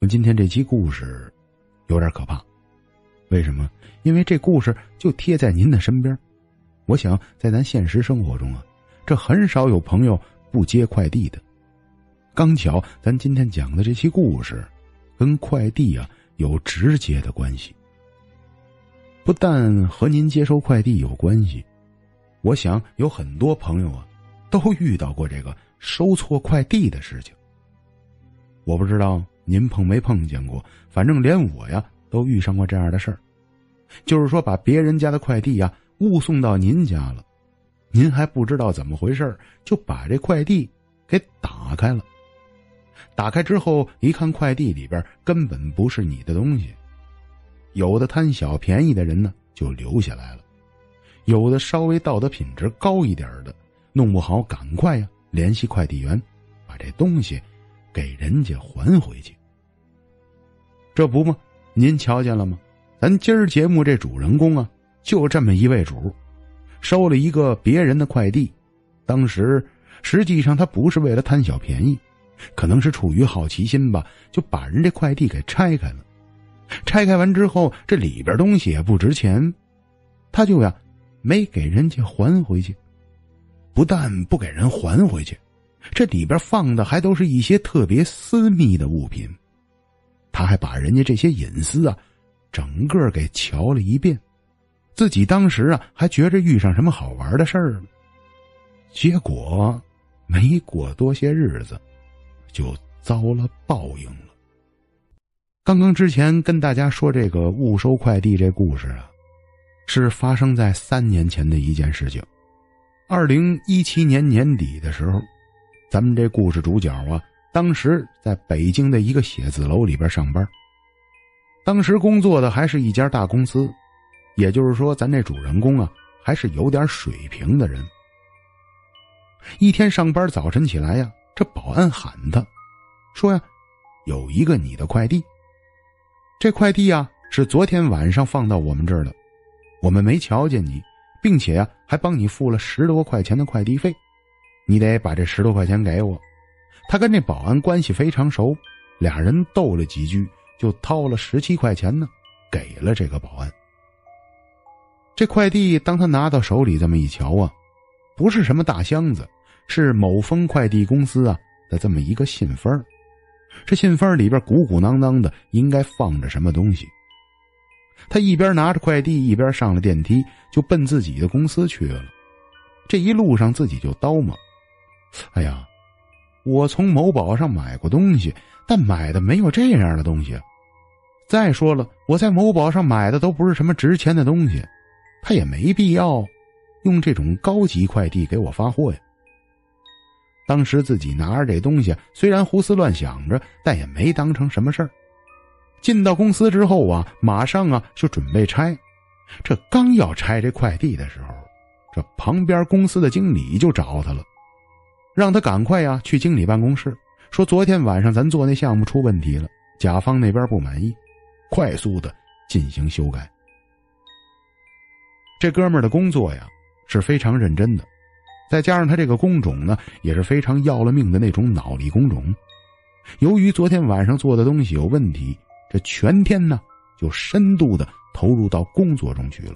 我今天这期故事有点可怕，为什么？因为这故事就贴在您的身边。我想在咱现实生活中啊，这很少有朋友不接快递的。刚巧咱今天讲的这期故事，跟快递啊有直接的关系。不但和您接收快递有关系，我想有很多朋友啊，都遇到过这个收错快递的事情。我不知道。您碰没碰见过？反正连我呀都遇上过这样的事儿，就是说把别人家的快递呀误送到您家了，您还不知道怎么回事就把这快递给打开了。打开之后一看，快递里边根本不是你的东西。有的贪小便宜的人呢就留下来了，有的稍微道德品质高一点的，弄不好赶快呀联系快递员，把这东西给人家还回去。这不吗？您瞧见了吗？咱今儿节目这主人公啊，就这么一位主，收了一个别人的快递。当时实际上他不是为了贪小便宜，可能是出于好奇心吧，就把人这快递给拆开了。拆开完之后，这里边东西也不值钱，他就呀没给人家还回去。不但不给人还回去，这里边放的还都是一些特别私密的物品。他还把人家这些隐私啊，整个给瞧了一遍，自己当时啊还觉着遇上什么好玩的事儿了，结果没过多些日子，就遭了报应了。刚刚之前跟大家说这个误收快递这故事啊，是发生在三年前的一件事情。二零一七年年底的时候，咱们这故事主角啊。当时在北京的一个写字楼里边上班，当时工作的还是一家大公司，也就是说，咱这主人公啊还是有点水平的人。一天上班早晨起来呀，这保安喊他，说呀，有一个你的快递，这快递呀是昨天晚上放到我们这儿的，我们没瞧见你，并且呀还帮你付了十多块钱的快递费，你得把这十多块钱给我。他跟这保安关系非常熟，俩人斗了几句，就掏了十七块钱呢，给了这个保安。这快递当他拿到手里这么一瞧啊，不是什么大箱子，是某丰快递公司啊的这么一个信封这信封里边鼓鼓囊囊的，应该放着什么东西。他一边拿着快递，一边上了电梯，就奔自己的公司去了。这一路上自己就叨磨：“哎呀。”我从某宝上买过东西，但买的没有这样的东西。再说了，我在某宝上买的都不是什么值钱的东西，他也没必要用这种高级快递给我发货呀。当时自己拿着这东西，虽然胡思乱想着，但也没当成什么事儿。进到公司之后啊，马上啊就准备拆。这刚要拆这快递的时候，这旁边公司的经理就找他了。让他赶快呀去经理办公室，说昨天晚上咱做那项目出问题了，甲方那边不满意，快速的进行修改。这哥们儿的工作呀是非常认真的，再加上他这个工种呢也是非常要了命的那种脑力工种。由于昨天晚上做的东西有问题，这全天呢就深度的投入到工作中去了。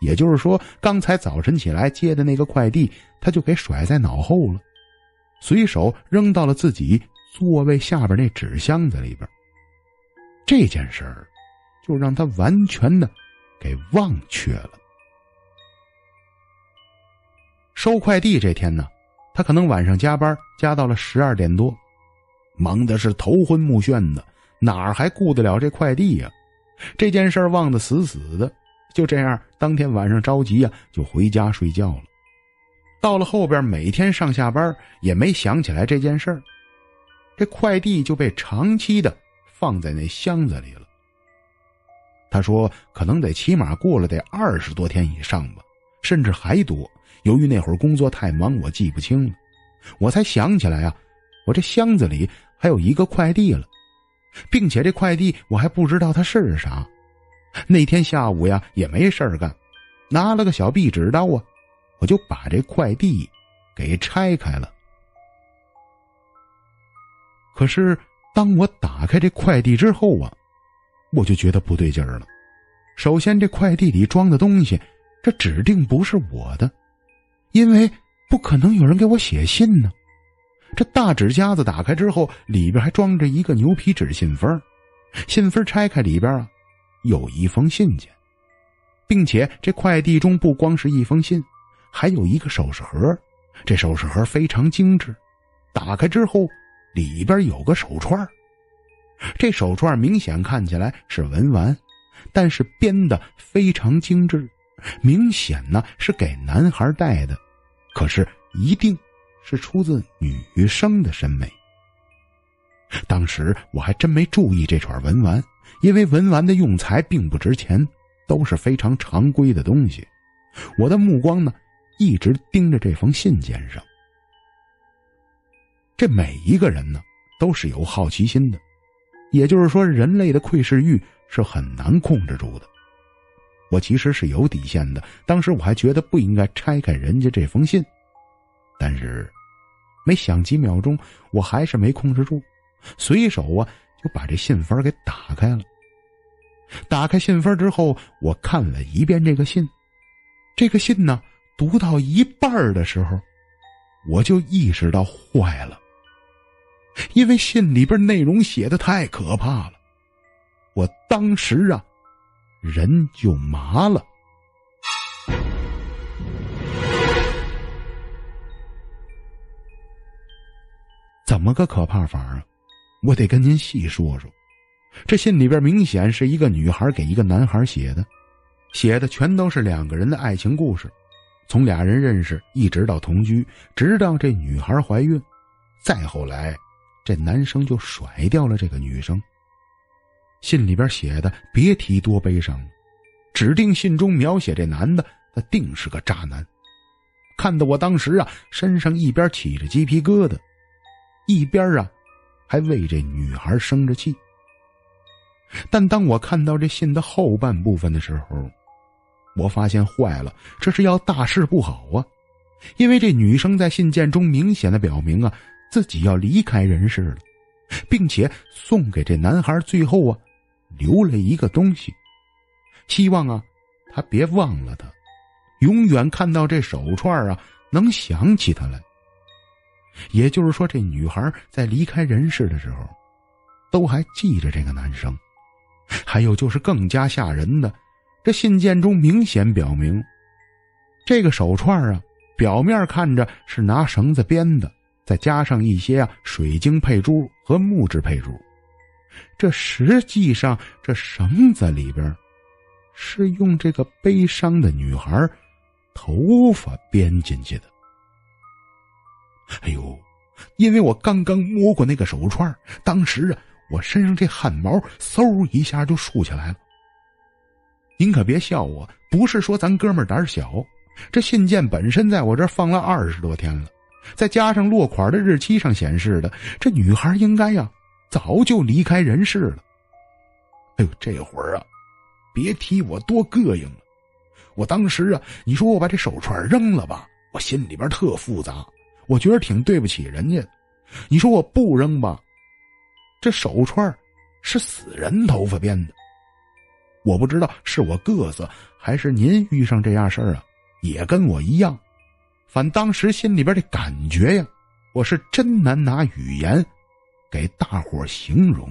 也就是说，刚才早晨起来接的那个快递，他就给甩在脑后了，随手扔到了自己座位下边那纸箱子里边。这件事儿，就让他完全的给忘却了。收快递这天呢，他可能晚上加班加到了十二点多，忙的是头昏目眩的，哪儿还顾得了这快递呀？这件事儿忘得死死的。就这样，当天晚上着急呀，就回家睡觉了。到了后边，每天上下班也没想起来这件事儿，这快递就被长期的放在那箱子里了。他说，可能得起码过了得二十多天以上吧，甚至还多。由于那会儿工作太忙，我记不清了，我才想起来啊，我这箱子里还有一个快递了，并且这快递我还不知道它是啥。那天下午呀，也没事儿干，拿了个小壁纸刀啊，我就把这快递给拆开了。可是当我打开这快递之后啊，我就觉得不对劲儿了。首先，这快递里装的东西，这指定不是我的，因为不可能有人给我写信呢。这大纸夹子打开之后，里边还装着一个牛皮纸信封，信封拆开里边啊，有一封信件，并且这快递中不光是一封信，还有一个首饰盒。这首饰盒非常精致，打开之后里边有个手串这手串明显看起来是文玩。但是编的非常精致，明显呢是给男孩戴的，可是一定是出自女生的审美。当时我还真没注意这串文玩，因为文玩的用材并不值钱，都是非常常规的东西。我的目光呢一直盯着这封信件上。这每一个人呢都是有好奇心的，也就是说，人类的窥视欲。是很难控制住的。我其实是有底线的，当时我还觉得不应该拆开人家这封信，但是没想几秒钟，我还是没控制住，随手啊就把这信封给打开了。打开信封之后，我看了一遍这个信，这个信呢读到一半的时候，我就意识到坏了，因为信里边内容写的太可怕了。我当时啊，人就麻了。怎么个可怕法啊？我得跟您细说说。这信里边明显是一个女孩给一个男孩写的，写的全都是两个人的爱情故事，从俩人认识一直到同居，直到这女孩怀孕，再后来，这男生就甩掉了这个女生。信里边写的别提多悲伤了，指定信中描写这男的，他定是个渣男。看得我当时啊，身上一边起着鸡皮疙瘩，一边啊，还为这女孩生着气。但当我看到这信的后半部分的时候，我发现坏了，这是要大事不好啊！因为这女生在信件中明显的表明啊，自己要离开人世了，并且送给这男孩最后啊。留了一个东西，希望啊，他别忘了他，永远看到这手串啊，能想起他来。也就是说，这女孩在离开人世的时候，都还记着这个男生。还有就是更加吓人的，这信件中明显表明，这个手串啊，表面看着是拿绳子编的，再加上一些啊水晶配珠和木质配珠。这实际上，这绳子里边是用这个悲伤的女孩头发编进去的。哎呦，因为我刚刚摸过那个手串，当时啊，我身上这汗毛嗖一下就竖起来了。您可别笑我，不是说咱哥们胆小，这信件本身在我这放了二十多天了，再加上落款的日期上显示的，这女孩应该呀。早就离开人世了。哎呦，这会儿啊，别提我多膈应了。我当时啊，你说我把这手串扔了吧，我心里边特复杂。我觉得挺对不起人家。你说我不扔吧，这手串是死人头发编的。我不知道是我个子，还是您遇上这样事儿啊，也跟我一样。反当时心里边的感觉呀，我是真难拿语言。给大伙形容，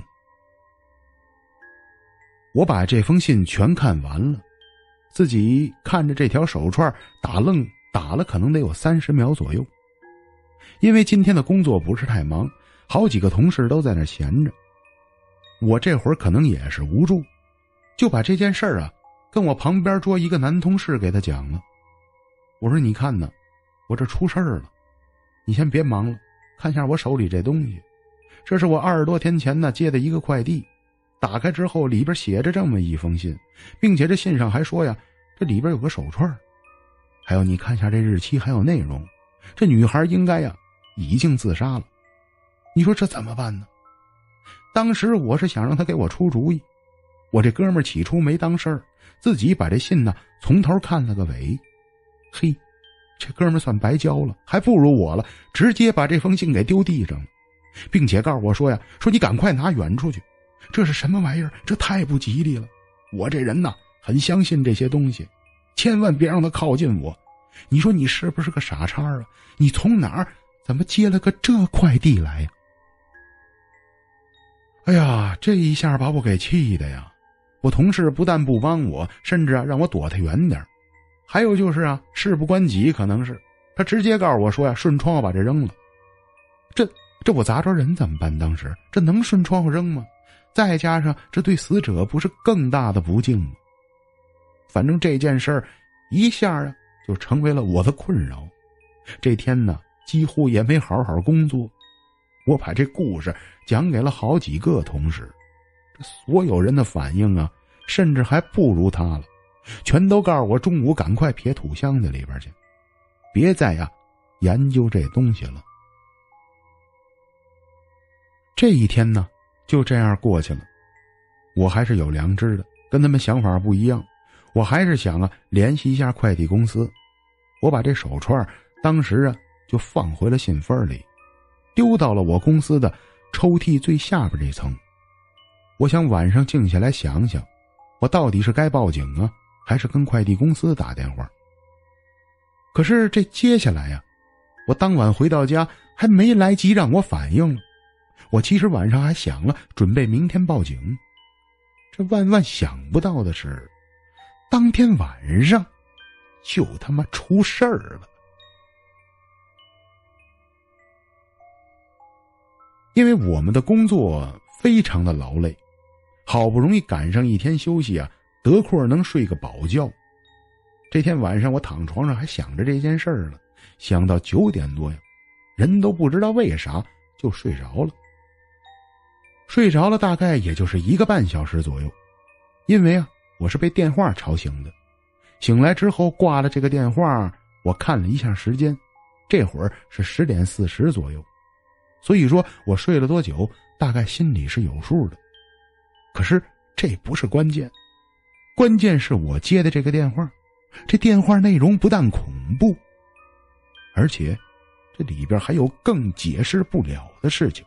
我把这封信全看完了，自己看着这条手串打愣，打了可能得有三十秒左右。因为今天的工作不是太忙，好几个同事都在那闲着，我这会儿可能也是无助，就把这件事儿啊跟我旁边桌一个男同事给他讲了。我说：“你看呢，我这出事儿了，你先别忙了，看下我手里这东西。”这是我二十多天前呢接的一个快递，打开之后里边写着这么一封信，并且这信上还说呀，这里边有个手串，还有你看一下这日期还有内容，这女孩应该呀已经自杀了，你说这怎么办呢？当时我是想让他给我出主意，我这哥们起初没当事儿，自己把这信呢从头看了个尾，嘿，这哥们算白交了，还不如我了，直接把这封信给丢地上了。并且告诉我说呀：“说你赶快拿远出去，这是什么玩意儿？这太不吉利了。我这人呐，很相信这些东西，千万别让他靠近我。你说你是不是个傻叉啊？你从哪儿怎么接了个这快递来呀？”哎呀，这一下把我给气的呀！我同事不但不帮我，甚至啊让我躲他远点还有就是啊，事不关己，可能是他直接告诉我说呀，顺窗户把这扔了。这这我砸着人怎么办？当时这能顺窗户扔吗？再加上这对死者不是更大的不敬吗？反正这件事儿一下啊就成为了我的困扰。这天呢，几乎也没好好工作。我把这故事讲给了好几个同事，所有人的反应啊，甚至还不如他了，全都告诉我中午赶快撇土箱子里边去，别再呀研究这东西了。这一天呢，就这样过去了。我还是有良知的，跟他们想法不一样，我还是想啊联系一下快递公司。我把这手串当时啊就放回了信封里。丢到了我公司的抽屉最下边这层。我想晚上静下来想想，我到底是该报警啊，还是跟快递公司打电话？可是这接下来呀，我当晚回到家还没来及让我反应了。我其实晚上还想了，准备明天报警。这万万想不到的是，当天晚上就他妈出事儿了。因为我们的工作非常的劳累，好不容易赶上一天休息啊，得空能睡个饱觉。这天晚上我躺床上还想着这件事儿了，想到九点多呀，人都不知道为啥就睡着了。睡着了大概也就是一个半小时左右，因为啊我是被电话吵醒的。醒来之后挂了这个电话，我看了一下时间，这会儿是十点四十左右。所以说我睡了多久，大概心里是有数的。可是这不是关键，关键是我接的这个电话，这电话内容不但恐怖，而且这里边还有更解释不了的事情。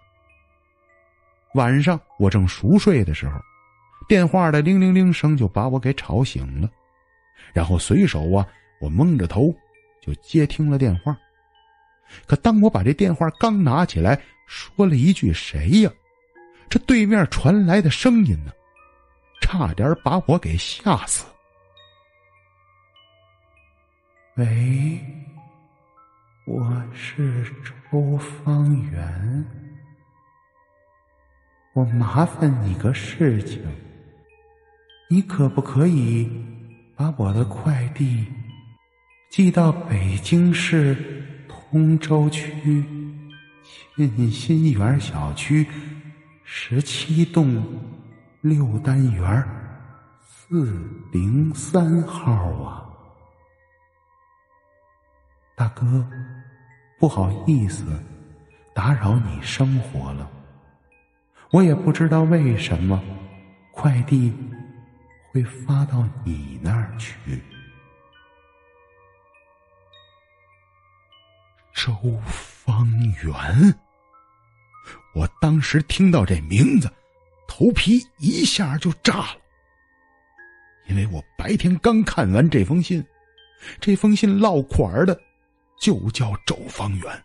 晚上我正熟睡的时候，电话的铃铃铃声就把我给吵醒了，然后随手啊，我蒙着头就接听了电话。可当我把这电话刚拿起来，说了一句“谁呀”，这对面传来的声音呢，差点把我给吓死。喂，我是周方圆，我麻烦你个事情，你可不可以把我的快递寄到北京市？通州区沁心园小区十七栋六单元四零三号啊，大哥，不好意思，打扰你生活了。我也不知道为什么快递会发到你那儿去。周方圆，我当时听到这名字，头皮一下就炸了。因为我白天刚看完这封信，这封信落款的就叫周方圆。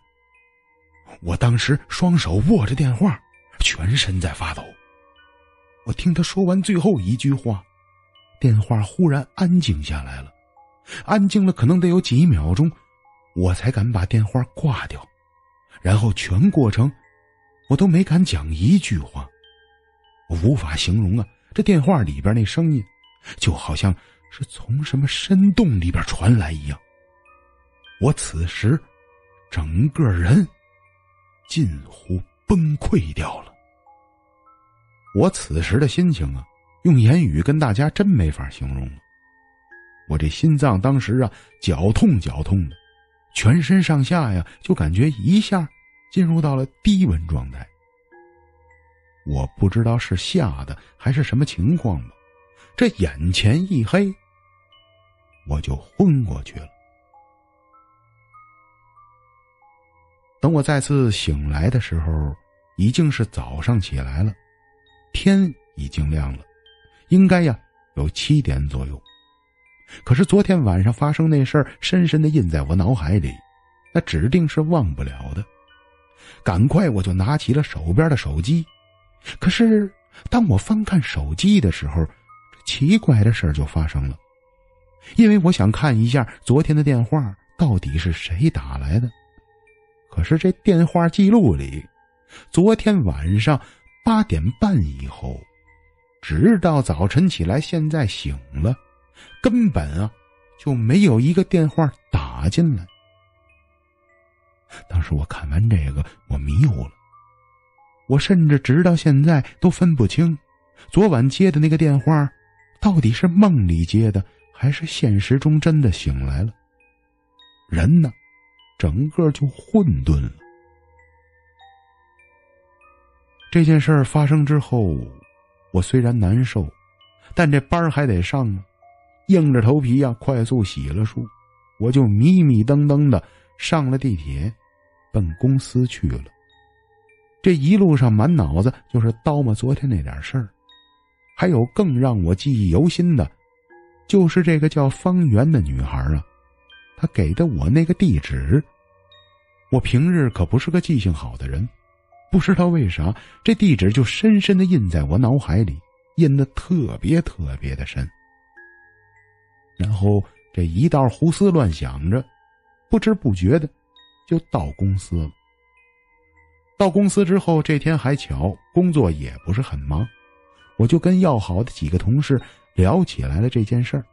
我当时双手握着电话，全身在发抖。我听他说完最后一句话，电话忽然安静下来了，安静了可能得有几秒钟。我才敢把电话挂掉，然后全过程我都没敢讲一句话。我无法形容啊，这电话里边那声音就好像是从什么深洞里边传来一样。我此时整个人近乎崩溃掉了。我此时的心情啊，用言语跟大家真没法形容了。我这心脏当时啊，绞痛绞痛的。全身上下呀，就感觉一下进入到了低温状态。我不知道是吓的还是什么情况吧，这眼前一黑，我就昏过去了。等我再次醒来的时候，已经是早上起来了，天已经亮了，应该呀有七点左右。可是昨天晚上发生那事儿，深深的印在我脑海里，那指定是忘不了的。赶快我就拿起了手边的手机，可是当我翻看手机的时候，这奇怪的事儿就发生了，因为我想看一下昨天的电话到底是谁打来的。可是这电话记录里，昨天晚上八点半以后，直到早晨起来，现在醒了，根本啊就没有一个电话打进来。当时我看完这个，我迷糊了，我甚至直到现在都分不清，昨晚接的那个电话，到底是梦里接的，还是现实中真的醒来了。人呢？整个就混沌了。这件事儿发生之后，我虽然难受，但这班还得上啊，硬着头皮呀，快速洗了漱，我就迷迷瞪瞪的上了地铁，奔公司去了。这一路上满脑子就是叨磨昨天那点事儿，还有更让我记忆犹新的，就是这个叫方圆的女孩啊。她给的我那个地址，我平日可不是个记性好的人，不知道为啥这地址就深深的印在我脑海里，印的特别特别的深。然后这一道胡思乱想着，不知不觉的就到公司了。到公司之后，这天还巧，工作也不是很忙，我就跟要好的几个同事聊起来了这件事儿。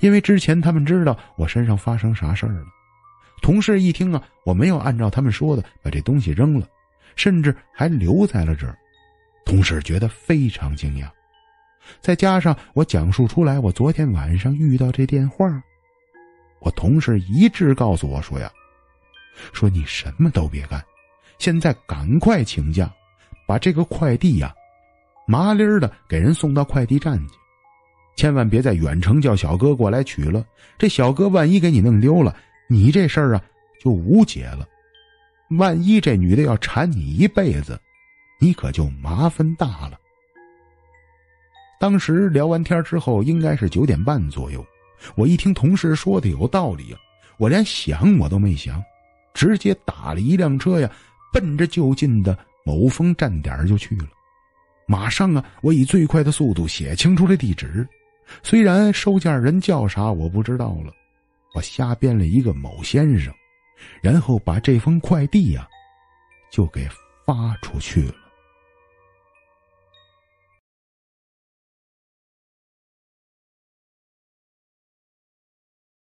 因为之前他们知道我身上发生啥事儿了，同事一听啊，我没有按照他们说的把这东西扔了，甚至还留在了这儿，同事觉得非常惊讶。再加上我讲述出来我昨天晚上遇到这电话，我同事一致告诉我说呀：“说你什么都别干，现在赶快请假，把这个快递呀，麻利儿的给人送到快递站去。”千万别在远程叫小哥过来取了，这小哥万一给你弄丢了，你这事儿啊就无解了。万一这女的要缠你一辈子，你可就麻烦大了。当时聊完天之后，应该是九点半左右，我一听同事说的有道理，我连想我都没想，直接打了一辆车呀，奔着就近的某峰站点就去了。马上啊，我以最快的速度写清楚了地址。虽然收件人叫啥我不知道了，我瞎编了一个某先生，然后把这封快递呀，就给发出去了。